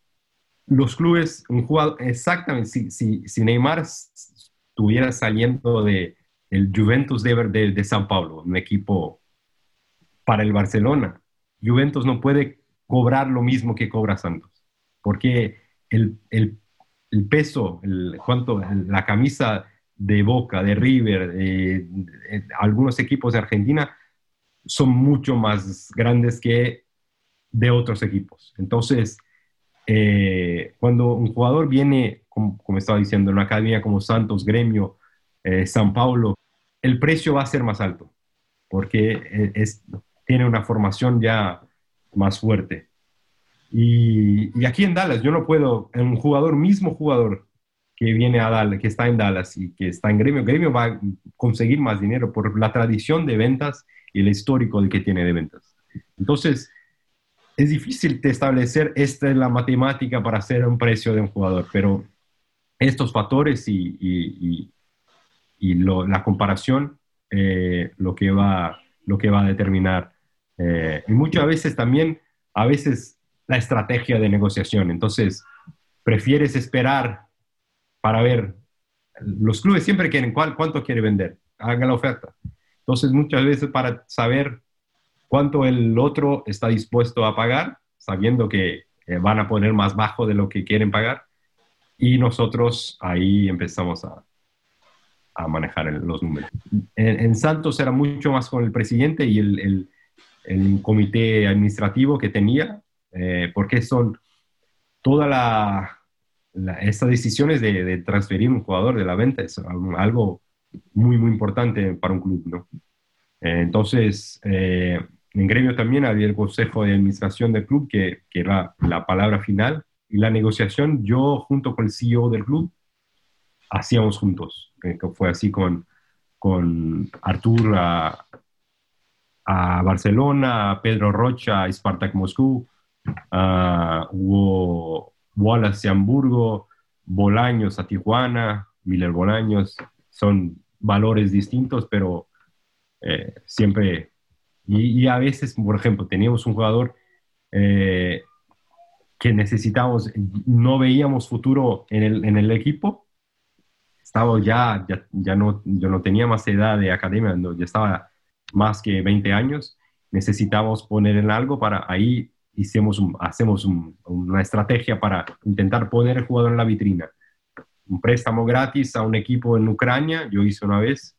los clubes, un jugador, exactamente, si, si, si Neymar estuviera saliendo de, el Juventus de, de, de Sao Paulo, un equipo para el Barcelona. Juventus no puede cobrar lo mismo que cobra Santos, porque el, el, el peso, el, cuánto, la camisa de Boca, de River, de, algunos equipos de Argentina son mucho más grandes que de otros equipos. Entonces, eh, cuando un jugador viene, como, como, estaba diciendo, en una academia como Santos, Gremio, eh, San Paulo, el precio va a ser más alto, porque eh, es, tiene una formación ya más fuerte. Y, y, aquí en Dallas, yo no puedo, un jugador, mismo jugador que viene a Dallas, que está en Dallas y que está en Gremio, Gremio va a conseguir más dinero por la tradición de ventas y el histórico que tiene de ventas. Entonces, es difícil de establecer esta es la matemática para hacer un precio de un jugador, pero estos factores y, y, y lo, la comparación eh, lo, que va, lo que va a determinar. Eh, y muchas veces también, a veces la estrategia de negociación. Entonces, prefieres esperar para ver. Los clubes siempre quieren cuál, cuánto quiere vender, hagan la oferta. Entonces, muchas veces para saber cuánto el otro está dispuesto a pagar, sabiendo que eh, van a poner más bajo de lo que quieren pagar, y nosotros ahí empezamos a, a manejar los números. En, Santos era mucho más con el presidente y el- el comité administrativo que tenía, eh, porque son toda la, la- estas decisiones de, de transferir un jugador de la venta es algo, muy, muy importante para un club, ¿no? Eh, entonces, eh, en gremio también había el consejo de administración del club, que, que era la palabra final, y la negociación, yo junto con el CEO del club, hacíamos juntos. Eh, que fue así con, con Artur a, a Barcelona, Pedro Rocha a Spartak Moscú, a hubo Wallace a Hamburgo, Bolaños a Tijuana, Miller Bolaños, son valores distintos, pero eh, siempre, y, a veces, por ejemplo, teníamos un jugador eh, que necesitábamos, no veíamos futuro en el, en el equipo, estaba ya, ya, ya no, yo no tenía más edad de academia, no, ya estaba más que 20 años, necesitábamos poner en algo para ahí hicimos un- hacemos un- una estrategia para intentar poner el jugador en la vitrina. Un préstamo gratis a un equipo en Ucrania, yo hice una vez.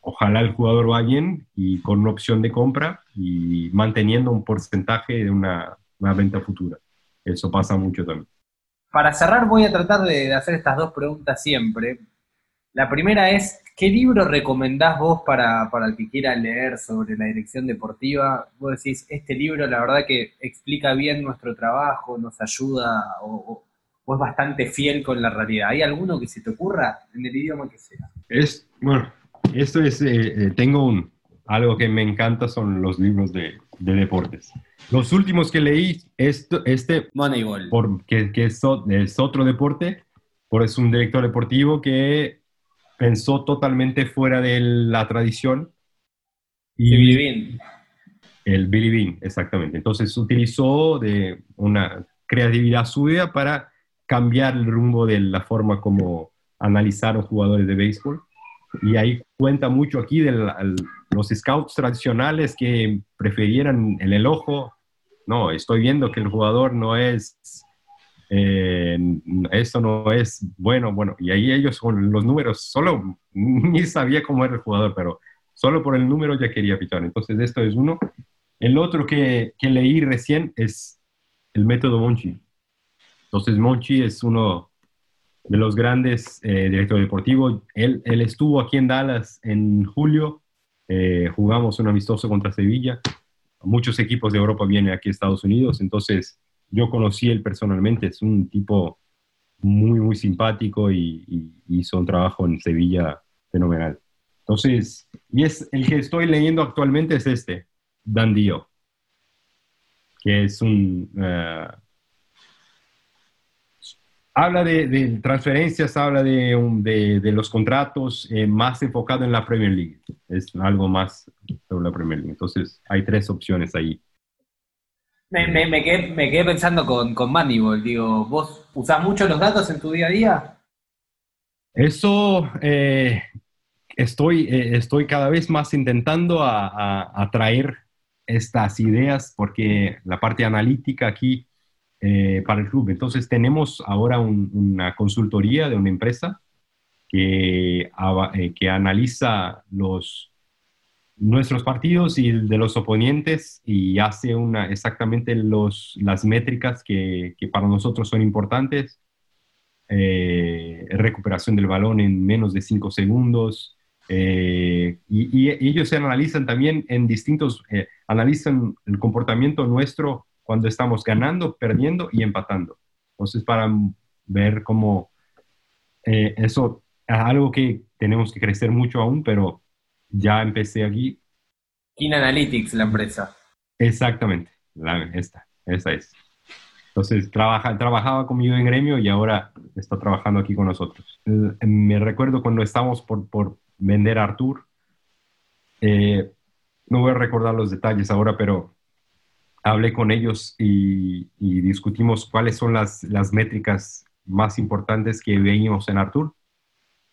Ojalá el jugador va bien y con una opción de compra y manteniendo un porcentaje de una, una venta futura. Eso pasa mucho también. Para cerrar voy a tratar de hacer estas dos preguntas siempre. La primera es, ¿qué libro recomendás vos para, para el que quiera leer sobre la dirección deportiva? Vos decís, este libro la verdad que explica bien nuestro trabajo, nos ayuda o, o- es bastante fiel con la realidad. ¿Hay alguno que se te ocurra en el idioma que sea? Es, bueno, esto es, eh, eh, tengo un, algo que me encanta son los libros de, de deportes. Los últimos que leí, esto, este, Moneyball. por, que, que es, es otro deporte, por es un director deportivo que pensó totalmente fuera de la tradición. Sí, Billy Bean. El Billy Bean, exactamente. Entonces utilizó de una creatividad suya para cambiar el rumbo de la forma como analizaron jugadores de béisbol. Y ahí cuenta mucho aquí de la- los scouts tradicionales que prefirieran el, el ojo. No, estoy viendo que el jugador no es, eh, esto no es bueno, bueno. Y ahí ellos con los números, solo [LAUGHS] ni sabía cómo era el jugador, pero solo por el número ya quería pichar. Entonces esto es uno. El otro que, que leí recién es el método Monchi. Entonces Monchi es uno de los grandes eh, directores deportivos. Él, él estuvo aquí en Dallas en julio. Eh, jugamos un amistoso contra Sevilla. Muchos equipos de Europa vienen aquí a Estados Unidos. Entonces yo conocí él personalmente. Es un tipo muy, muy simpático y, hizo un trabajo en Sevilla fenomenal. Entonces, y es el que estoy leyendo actualmente es este, Dan Dio, que es un... eh, habla de, transferencias, habla de, de los contratos, eh, más enfocado en la Premier League. Es algo más sobre la Premier League. Entonces, hay tres opciones ahí. Me, me- quedé, me quedé pensando con, con Moneyball. Digo, ¿vos usás mucho los datos en tu día a día? Eso eh, estoy, eh, estoy cada vez más intentando a, a- estas ideas porque la parte analítica aquí eh, para el club. Entonces tenemos ahora un- una consultoría de una empresa que, eh, que analiza los, nuestros partidos y de los oponentes y hace una, exactamente las métricas que, para nosotros son importantes eh, recuperación del balón en menos de 5 segundos. eh, y, ellos se analizan también en distintos, eh, analizan el comportamiento nuestro cuando estamos ganando, perdiendo y empatando. Entonces, para ver cómo eso es algo que tenemos que crecer mucho aún, pero ya empecé aquí. Kin Analytics, la empresa. Exactamente, la, esta, esa es. Entonces, trabaja, trabajaba conmigo en gremio y ahora está trabajando aquí con nosotros. Eh, Me recuerdo cuando estábamos por, por vender a Artur, eh, no voy a recordar los detalles ahora, pero hablé con ellos y, y discutimos cuáles son las, las métricas más importantes que veíamos en Artur.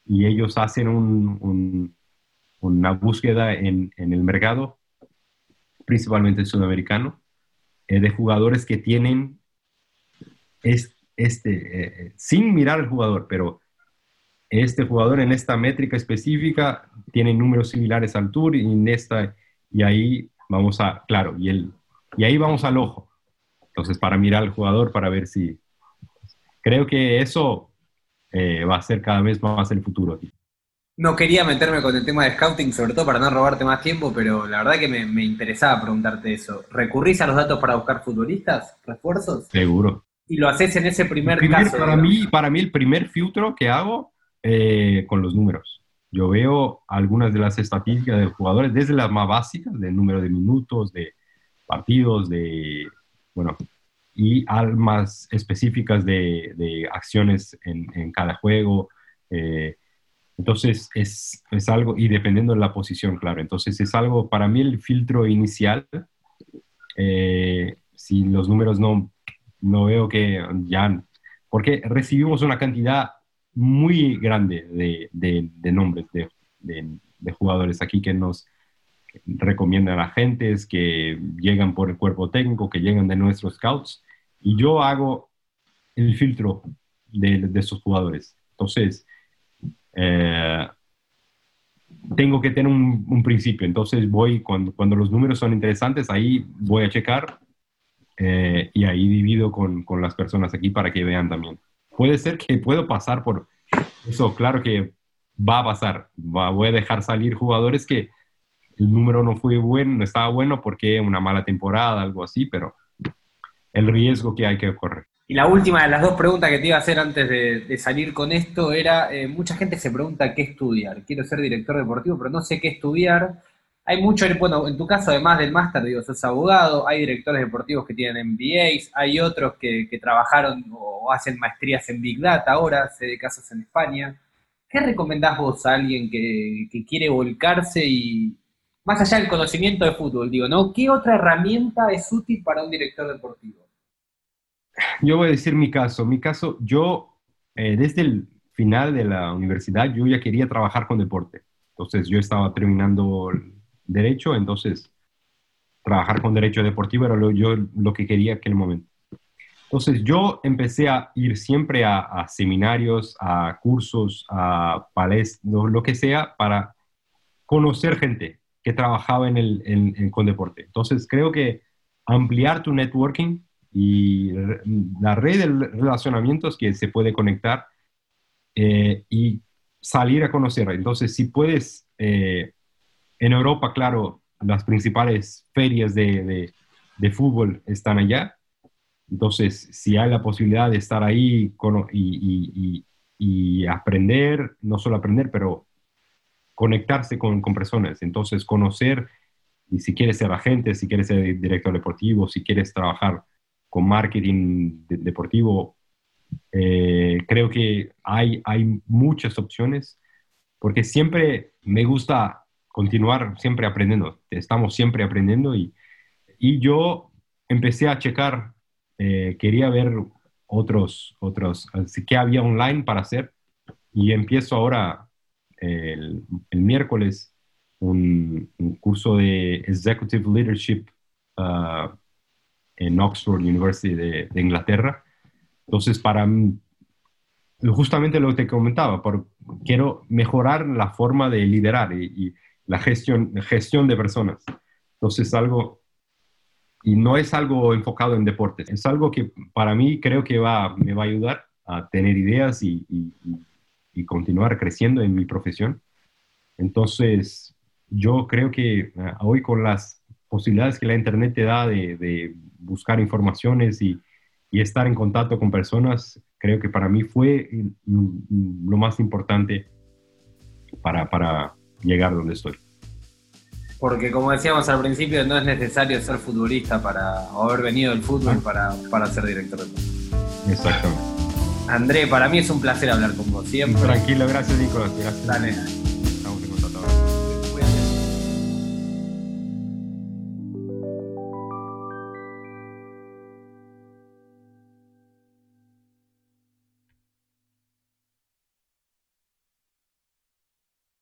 Y ellos hacen un- un- una búsqueda en, el mercado, principalmente sudamericano, eh, de jugadores que tienen es, este, eh, sin mirar al jugador, pero este jugador en esta métrica específica tiene números similares al tour y en esta, y ahí vamos a, claro, y, el, y ahí vamos al ojo. Entonces, para mirar al jugador, para ver si... Creo que eso va a ser cada vez más el futuro. No quería meterme con el tema de scouting, sobre todo para no robarte más tiempo, pero la verdad que me, me interesaba preguntarte eso. ¿Recurrís a los datos para buscar futbolistas, refuerzos? Seguro. Y lo haces en ese primer, Primer- caso. para, mí, para mí el primer filtro que hago eh, con los números. Yo veo algunas de las estadísticas de jugadores, desde las más básicas, del número de minutos, de partidos, de, bueno, y al más específicas de, de acciones en, en cada juego. eh, entonces es, es algo, y dependiendo de la posición, claro. Entonces es algo, para mí el filtro inicial, eh, si los números no, no veo que ya, porque recibimos una cantidad muy grande de, de- nombres de, de- de jugadores aquí que nos recomiendan agentes, que llegan por el cuerpo técnico, que llegan de nuestros scouts, y yo hago el filtro de, de esos jugadores. Entonces, eh, tengo que tener un, un principio. Entonces voy, cuando, cuando los números son interesantes, ahí voy a checar eh, y ahí divido con, con las personas aquí para que vean también. Puede ser que puedo pasar por eso, claro que va a pasar. Va- voy a dejar salir jugadores que el número no fue bueno, no estaba bueno porque una mala temporada, algo así, pero el riesgo que hay que correr. Y la última de las dos preguntas que te iba a hacer antes de, salir con esto era, eh, mucha gente se pregunta qué estudiar. Quiero ser director deportivo, pero no sé qué estudiar. Hay mucho, bueno, en tu caso, además del máster, digo, sos abogado, hay directores deportivos que tienen MBAs, hay otros que, que trabajaron o hacen maestrías en Big Data ahora, sé de casos en España. ¿Qué recomendás vos a alguien que, que quiere volcarse y, más allá del conocimiento de fútbol, digo, ¿no? ¿Qué otra herramienta es útil para un director deportivo? Yo voy a decir mi caso. Mi caso, yo eh, desde el final de la universidad, yo ya quería trabajar con deporte. Entonces yo estaba terminando derecho, entonces trabajar con derecho deportivo era lo, yo, lo que quería en aquel momento. Entonces yo empecé a ir siempre a, seminarios, a cursos, a palestras, lo, que sea, para conocer gente que trabajaba en el, con deporte. Entonces creo que ampliar tu networking y la red de relacionamientos que se puede conectar eh, y salir a conocer. Entonces, si puedes, eh, en Europa, claro, las principales ferias de, de- de fútbol están allá. Entonces, si hay la posibilidad de estar ahí cono- y, y- y- y aprender, no solo aprender, pero conectarse con, con personas. Entonces, conocer, y si quieres ser agente, si quieres ser director deportivo, si quieres trabajar con marketing de- deportivo, eh, creo que hay, hay muchas opciones, porque siempre me gusta continuar siempre aprendiendo, estamos siempre aprendiendo y, y yo empecé a checar, eh, quería ver otros, otros, así que había online para hacer y empiezo ahora el, el miércoles un, un curso de Executive Leadership ah, en Oxford University de, de Inglaterra. Entonces, para justamente lo que te comentaba, por, quiero mejorar la forma de liderar y, y la gestión, gestión de personas. Entonces, algo, y no es algo enfocado en deportes, es algo que para mí creo que va, me va a ayudar a tener ideas y, y- y- continuar creciendo en mi profesión. Entonces, yo creo que eh, hoy con las posibilidades que la Internet te da de, de buscar informaciones y, y estar en contacto con personas, creo que para mí fue mm, mm, lo más importante para, para llegar donde estoy. Porque como decíamos al principio, no es necesario ser futbolista para, o haber venido del fútbol para, para ser director de fútbol. Exactamente. André, para mí es un placer hablar con vos siempre. Tranquilo, gracias Nicolás. Gracias. Dale,